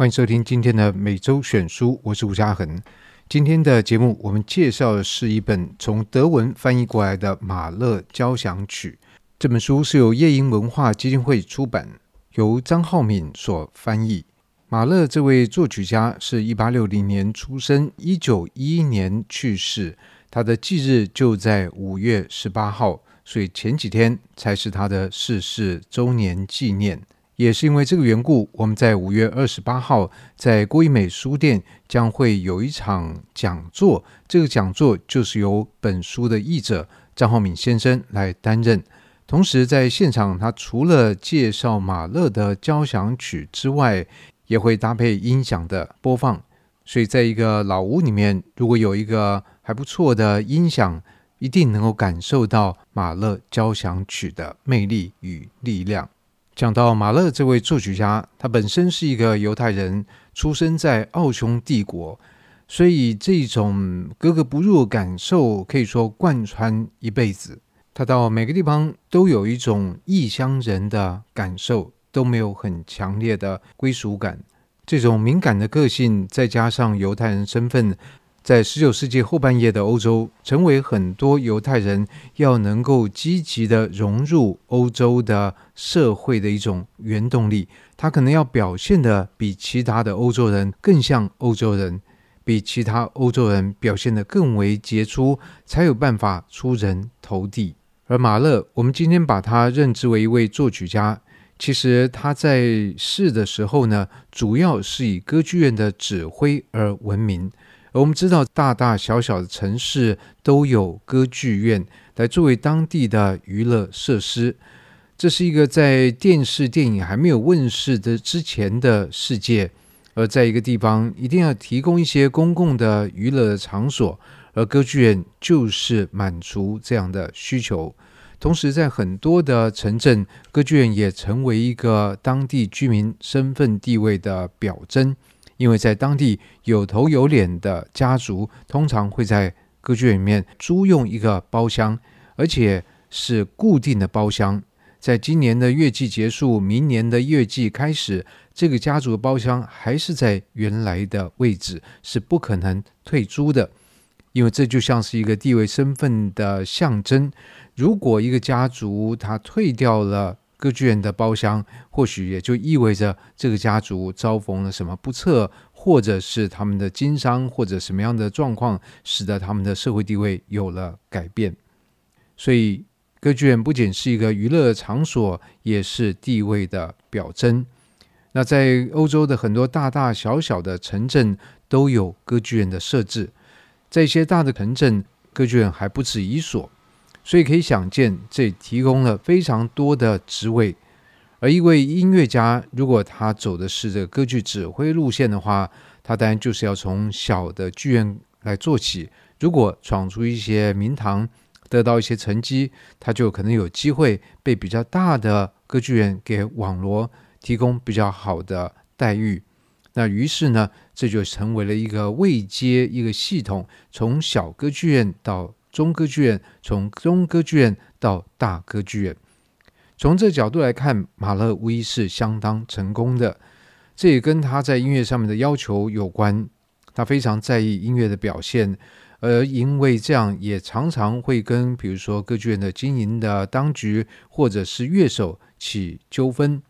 欢迎收听今天的每周选书，我是吴嘉恒。今天的节目，我们介绍的是一本从德文翻译过来的《马勒交响曲》。这本书是由夜莺文化基金会出版，由张浩敏所翻译。马勒这位作曲家是一八六零年出生，一九一一年去世。他的忌日就在五月十八号，所以前几天才是他的逝世周年纪念。也是因为这个缘故，我们在五月二十八号在郭一美书店将会有一场讲座。这个讲座就是由本书的译者张浩敏先生来担任。同时，在现场，他除了介绍马勒的交响曲之外，也会搭配音响的播放，所以在一个老屋里面，如果有一个还不错的音响，一定能够感受到马勒交响曲的魅力与力量。讲到马勒这位作曲家，他本身是一个犹太人，出生在奥匈帝国，所以这种格格不入的感受可以说贯穿一辈子。他到每个地方都有一种异乡人的感受。都没有很强烈的归属感，这种敏感的个性，再加上犹太人身份，在十九世纪后半叶的欧洲，成为很多犹太人要能够积极的融入欧洲的社会的一种原动力。他可能要表现得比其他的欧洲人更像欧洲人，比其他欧洲人表现得更为杰出，才有办法出人头地。而马勒，我们今天把他认知为一位作曲家。其实他在世的时候呢，主要是以歌剧院的指挥而闻名。而我们知道，大大小小的城市都有歌剧院来作为当地的娱乐设施。这是一个在电视电影还没有问世的之前的世界。而在一个地方，一定要提供一些公共的娱乐场所，而歌剧院就是满足这样的需求。同时，在很多的城镇，歌剧院也成为一个当地居民身份地位的表征。因为在当地有头有脸的家族，通常会在歌剧院里面租用一个包厢，而且是固定的包厢。在今年的乐季结束，明年的乐季开始，这个家族的包厢还是在原来的位置，是不可能退租的。因为这就像是一个地位身份的象征。如果一个家族他退掉了歌剧院的包厢，或许也就意味着这个家族遭逢了什么不测，或者是他们的经商或者什么样的状况，使得他们的社会地位有了改变。所以，歌剧院不仅是一个娱乐场所，也是地位的表征。那在欧洲的很多大大小小的城镇都有歌剧院的设置，在一些大的城镇，歌剧院还不止一所。所以可以想见，这提供了非常多的职位。而一位音乐家，如果他走的是这个歌剧指挥路线的话，他当然就是要从小的剧院来做起。如果闯出一些名堂，得到一些成绩，他就可能有机会被比较大的歌剧院给网罗，提供比较好的待遇。那于是呢，这就成为了一个位阶一个系统，从小歌剧院到。中歌剧院，从中歌剧院到大歌剧院，从这角度来看，马勒无疑是相当成功的。这也跟他在音乐上面的要求有关。他非常在意音乐的表现，而因为这样，也常常会跟比如说歌剧院的经营的当局或者是乐手起纠纷。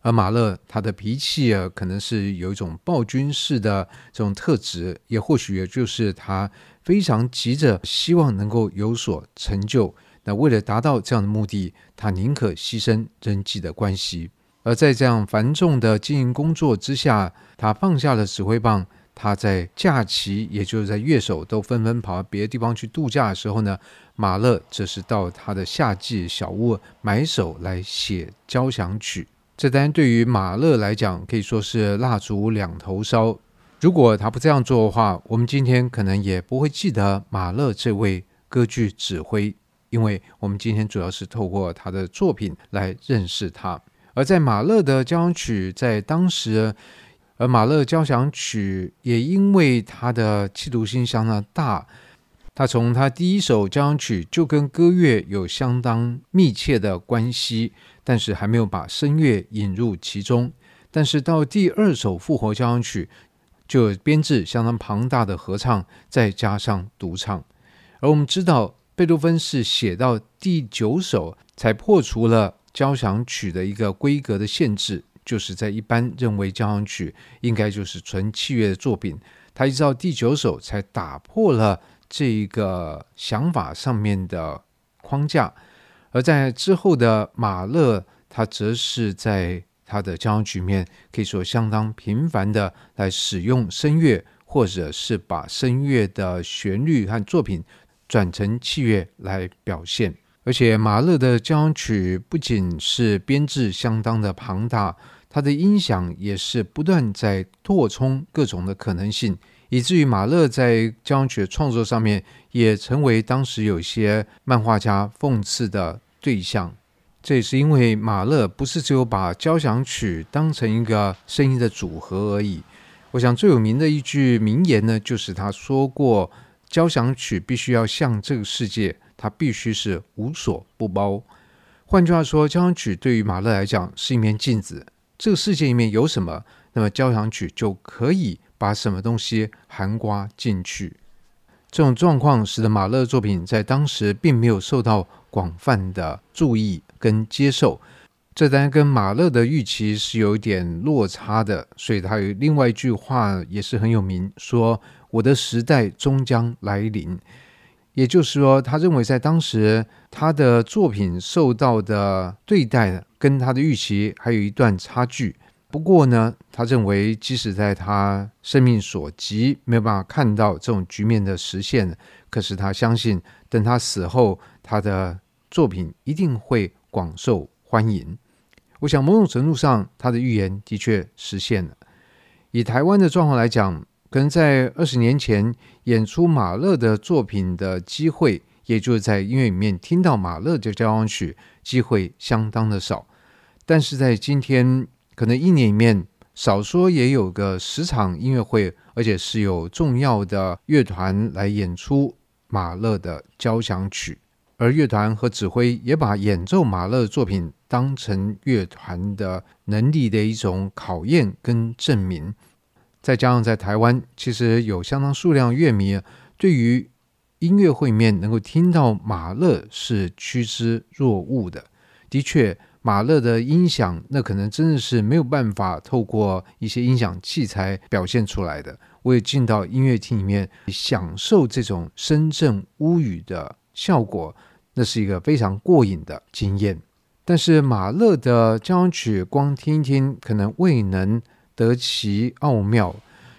而马勒他的脾气啊，可能是有一种暴君式的这种特质，也或许也就是他。非常急着希望能够有所成就，那为了达到这样的目的，他宁可牺牲人际的关系。而在这样繁重的经营工作之下，他放下了指挥棒。他在假期，也就是在乐手都纷纷跑到别的地方去度假的时候呢，马勒则是到他的夏季小屋埋首来写交响曲。这当然对于马勒来讲，可以说是蜡烛两头烧。如果他不这样做的话，我们今天可能也不会记得马勒这位歌剧指挥，因为我们今天主要是透过他的作品来认识他。而在马勒的交响曲在当时，而马勒交响曲也因为他的企图心相当大，他从他第一首交响曲就跟歌乐有相当密切的关系，但是还没有把声乐引入其中。但是到第二首复活交响曲，就编制相当庞大的合唱，再加上独唱。而我们知道，贝多芬是写到第九首才破除了交响曲的一个规格的限制，就是在一般认为交响曲应该就是纯器乐的作品，他一直到第九首才打破了这一个想法上面的框架。而在之后的马勒，他则是在他的交响曲面可以说相当频繁的来使用声乐，或者是把声乐的旋律和作品转成器乐来表现。而且马勒的交响曲不仅是编制相当的庞大，他的音响也是不断在扩充各种的可能性，以至于马勒在交响曲创作上面也成为当时有些漫画家讽刺的对象。这也是因为马勒不是只有把交响曲当成一个声音的组合而已。我想最有名的一句名言呢，就是他说过：“交响曲必须要向这个世界，它必须是无所不包。”换句话说，交响曲对于马勒来讲是一面镜子，这个世界里面有什么，那么交响曲就可以把什么东西含括进去。这种状况使得马勒作品在当时并没有受到广泛的注意跟接受，这当然跟马勒的预期是有一点落差的，所以他有另外一句话也是很有名，说我的时代终将来临，也就是说，他认为在当时他的作品受到的对待跟他的预期还有一段差距。不过呢，他认为即使在他生命所及没有办法看到这种局面的实现，可是他相信等他死后，他的作品一定会广受欢迎。我想某种程度上，他的预言的确实现了。以台湾的状况来讲，可能在二十年前演出马勒的作品的机会，也就是在音乐里面听到马勒的交响曲，机会相当的少。但是在今天，可能一年里面少说也有个十场音乐会，而且是有重要的乐团来演出马勒的交响曲。而乐团和指挥也把演奏马勒作品当成乐团的能力的一种考验跟证明。再加上在台湾，其实有相当数量乐迷对于音乐会面能够听到马勒是趋之若鹜的。的确，马勒的音响那可能真的是没有办法透过一些音响器材表现出来的。我也进到音乐厅里面享受这种声震屋宇的效果，那是一个非常过瘾的经验。但是马勒的交响曲光听一听，可能未能得其奥妙。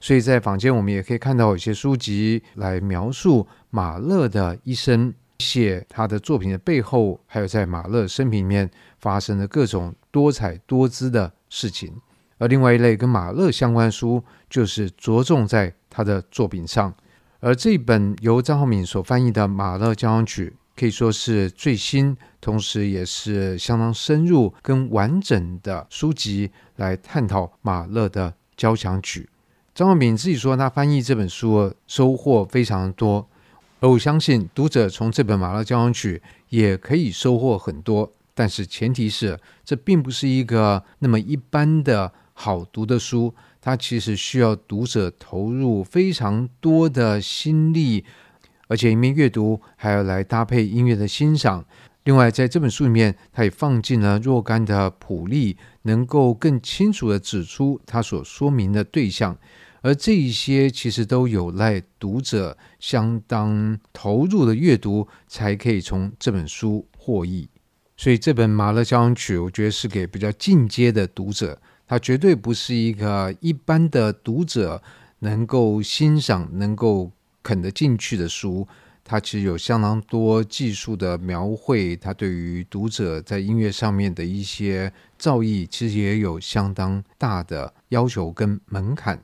所以在坊间，我们也可以看到有些书籍来描述马勒的一生，写他的作品的背后，还有在马勒生平里面发生的各种多彩多姿的事情。而另外一类跟马勒相关书，就是着重在他的作品上。而这本由张浩敏所翻译的《马勒交响曲》，可以说是最新，同时也是相当深入跟完整的书籍，来探讨马勒的交响曲。张浩敏自己说，他翻译这本书收获非常多，而我相信读者从这本《马勒交响曲》也可以收获很多。但是前提是，这并不是一个那么一般的好读的书。它其实需要读者投入非常多的心力，而且一面阅读还要来搭配音乐的欣赏。另外，在这本书里面，它也放进了若干的谱例，能够更清楚地指出它所说明的对象。而这一些其实都有赖读者相当投入的阅读，才可以从这本书获益。所以，这本《马勒交响曲》，我觉得是给比较进阶的读者。它绝对不是一个一般的读者能够欣赏、能够啃得进去的书。它其实有相当多技术的描绘，它对于读者在音乐上面的一些造诣，其实也有相当大的要求跟门槛。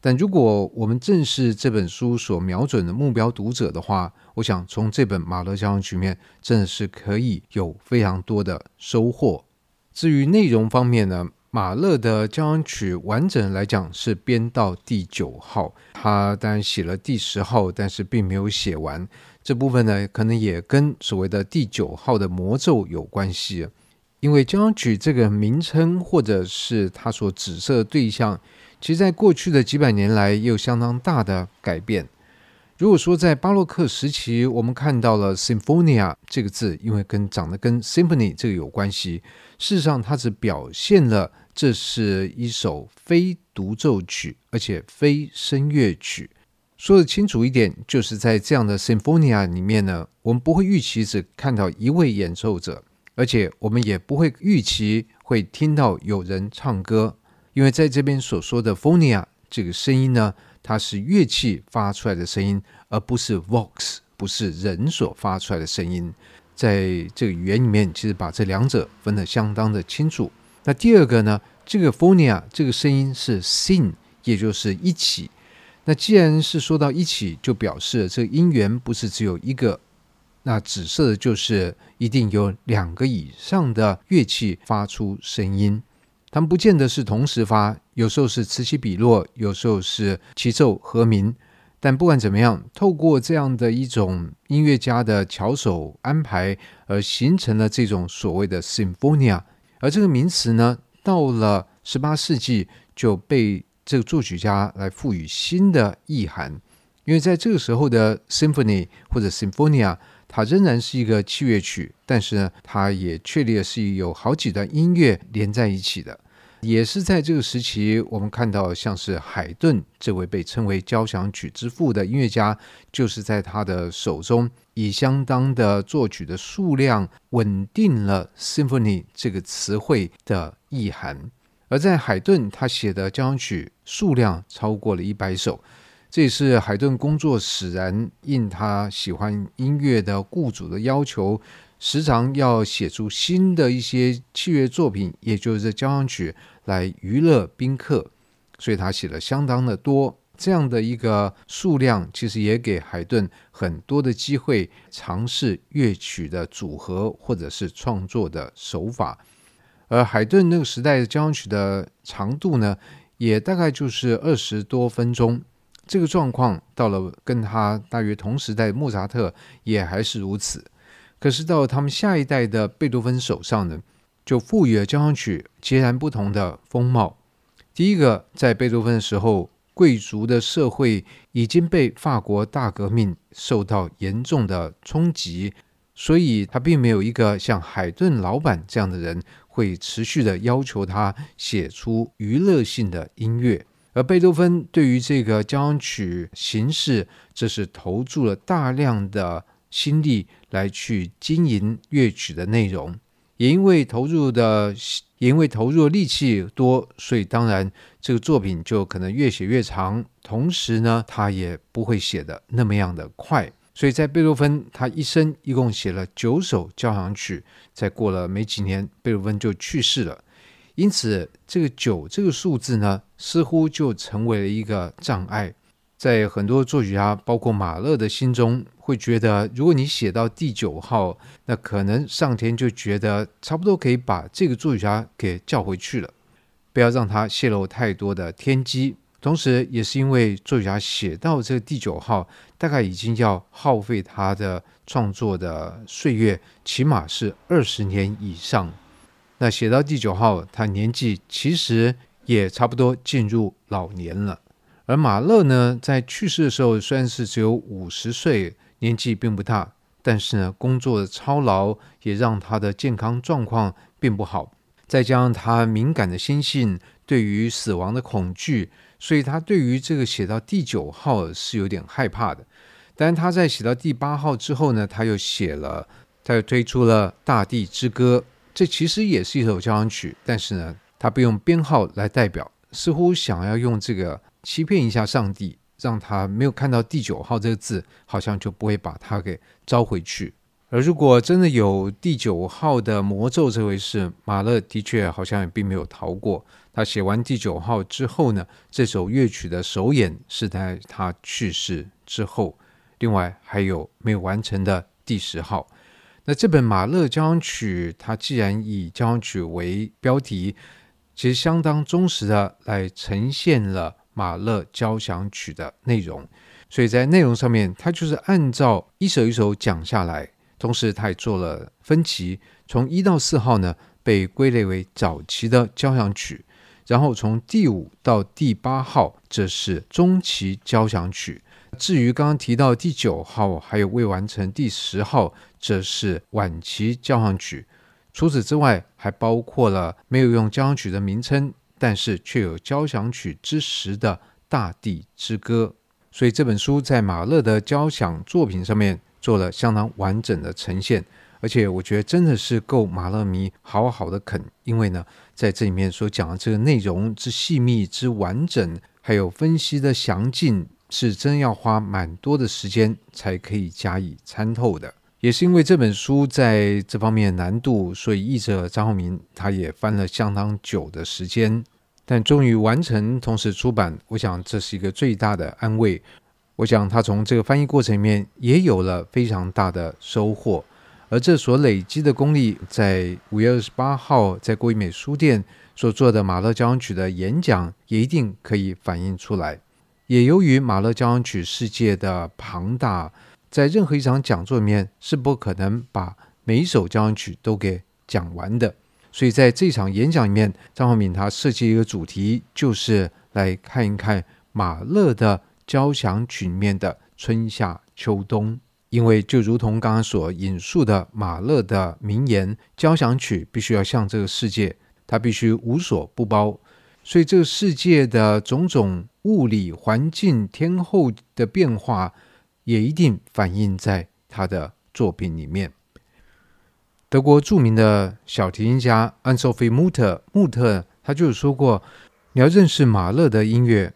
但如果我们正是这本书所瞄准的目标读者的话，我想从这本《马勒交响曲》面真的是可以有非常多的收获。至于内容方面呢？马勒的交响曲完整来讲是编到第九号，他当然写了第十号，但是并没有写完这部分呢，可能也跟所谓的第九号的魔咒有关系。因为交响曲这个名称或者是它所指涉的对象，其实在过去的几百年来有相当大的改变。如果说在巴洛克时期，我们看到了 “symphonia” 这个字，因为跟长得跟 “symphony” 这个有关系，事实上它只表现了这是一首非独奏曲，而且非声乐曲。说得清楚一点，就是在这样的 “symphonia” 里面呢，我们不会预期只看到一位演奏者，而且我们也不会预期会听到有人唱歌，因为在这边所说的 “phonia” 这个声音呢。它是乐器发出来的声音，而不是 vox，不是人所发出来的声音。在这个语言里面，其实把这两者分得相当的清楚。那第二个呢，这个 phonia 这个声音是 sin，也就是一起。那既然是说到一起，就表示这个音源不是只有一个，那紫色的就是一定有两个以上的乐器发出声音。他们不见得是同时发，有时候是此起彼落，有时候是齐奏和鸣。但不管怎么样，透过这样的一种音乐家的巧手安排，而形成了这种所谓的 Symphonia。而这个名词呢，到了十八世纪就被这个作曲家来赋予新的意涵，因为在这个时候的 Symphony 或者 Symphonia。它仍然是一个器乐曲，但是呢，它也确立是有好几段音乐连在一起的。也是在这个时期，我们看到像是海顿这位被称为交响曲之父的音乐家，就是在他的手中以相当的作曲的数量稳定了 “symphony” 这个词汇的意涵。而在海顿他写的交响曲数量超过了一百首。这也是海顿工作使然，应他喜欢音乐的雇主的要求，时常要写出新的一些器乐作品，也就是交响曲来娱乐宾客，所以他写了相当的多。这样的一个数量，其实也给海顿很多的机会尝试乐曲的组合或者是创作的手法。而海顿那个时代交响曲的长度呢，也大概就是二十多分钟。这个状况到了跟他大约同时代，莫扎特也还是如此。可是到他们下一代的贝多芬手上呢，就赋予了交响曲截然不同的风貌。第一个，在贝多芬的时候，贵族的社会已经被法国大革命受到严重的冲击，所以他并没有一个像海顿老板这样的人会持续的要求他写出娱乐性的音乐。贝多芬对于这个交响曲形式，这是投注了大量的心力来去经营乐曲的内容，也因为投入的，也因为投入的力气多，所以当然这个作品就可能越写越长，同时呢，他也不会写的那么样的快，所以在贝多芬他一生一共写了九首交响曲，再过了没几年，贝多芬就去世了。因此，这个九这个数字呢，似乎就成为了一个障碍。在很多作曲家，包括马勒的心中，会觉得，如果你写到第九号，那可能上天就觉得差不多可以把这个作曲家给叫回去了，不要让他泄露太多的天机。同时，也是因为作曲家写到这个第九号，大概已经要耗费他的创作的岁月，起码是二十年以上。那写到第九号，他年纪其实也差不多进入老年了。而马勒呢，在去世的时候虽然是只有五十岁，年纪并不大，但是呢，工作的操劳也让他的健康状况并不好。再加上他敏感的心性，对于死亡的恐惧，所以他对于这个写到第九号是有点害怕的。但他在写到第八号之后呢，他又写了，他又推出了《大地之歌》。这其实也是一首交响曲，但是呢，他不用编号来代表，似乎想要用这个欺骗一下上帝，让他没有看到第九号这个字，好像就不会把他给召回去。而如果真的有第九号的魔咒这回事，马勒的确好像也并没有逃过。他写完第九号之后呢，这首乐曲的首演是在他去世之后。另外还有没有完成的第十号。那这本马勒交响曲，它既然以交响曲为标题，其实相当忠实的来呈现了马勒交响曲的内容。所以在内容上面，它就是按照一首一首讲下来，同时它也做了分级，从一到四号呢，被归类为早期的交响曲。然后从第五到第八号，这是中期交响曲。至于刚刚提到第九号，还有未完成第十号，这是晚期交响曲。除此之外，还包括了没有用交响曲的名称，但是却有交响曲之实的《大地之歌》。所以这本书在马勒的交响作品上面做了相当完整的呈现。而且我觉得真的是够马勒迷好好的啃，因为呢，在这里面所讲的这个内容之细密之完整，还有分析的详尽，是真要花蛮多的时间才可以加以参透的。也是因为这本书在这方面的难度，所以译者张浩明他也翻了相当久的时间，但终于完成，同时出版。我想这是一个最大的安慰。我想他从这个翻译过程里面也有了非常大的收获。而这所累积的功力，在五月二十八号在国艺美书店所做的马勒交响曲的演讲，也一定可以反映出来。也由于马勒交响曲世界的庞大，在任何一场讲座里面是不可能把每一首交响曲都给讲完的。所以在这场演讲里面，张浩敏他设计一个主题，就是来看一看马勒的交响曲里面的春夏秋冬。因为就如同刚刚所引述的马勒的名言，交响曲必须要向这个世界，它必须无所不包，所以这个世界的种种物理环境、天候的变化，也一定反映在他的作品里面。德国著名的小提琴家安索菲·穆特，穆特他就有说过，你要认识马勒的音乐，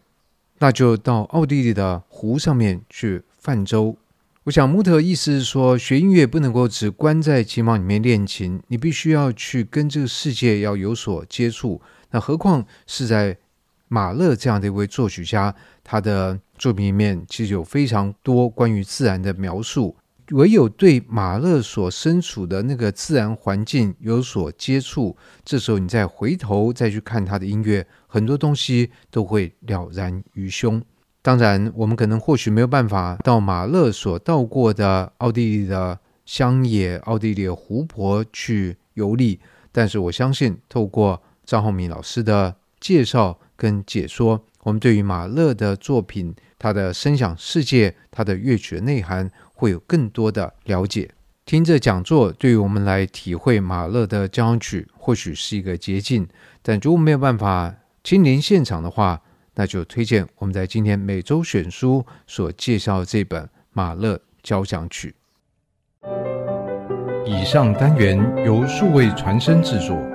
那就到奥地利的湖上面去泛舟。我想，穆特意思是说，学音乐不能够只关在琴房里面练琴，你必须要去跟这个世界要有所接触。那何况是在马勒这样的一位作曲家，他的作品里面其实有非常多关于自然的描述。唯有对马勒所身处的那个自然环境有所接触，这时候你再回头再去看他的音乐，很多东西都会了然于胸。当然，我们可能或许没有办法到马勒所到过的奥地利的乡野、奥地利的湖泊去游历，但是我相信，透过张浩明老师的介绍跟解说，我们对于马勒的作品、他的声响世界、他的乐曲的内涵，会有更多的了解。听着讲座，对于我们来体会马勒的交响曲，或许是一个捷径，但如果没有办法亲临现场的话，那就推荐我们在今天每周选书所介绍这本马勒交响曲。以上单元由数位传声制作。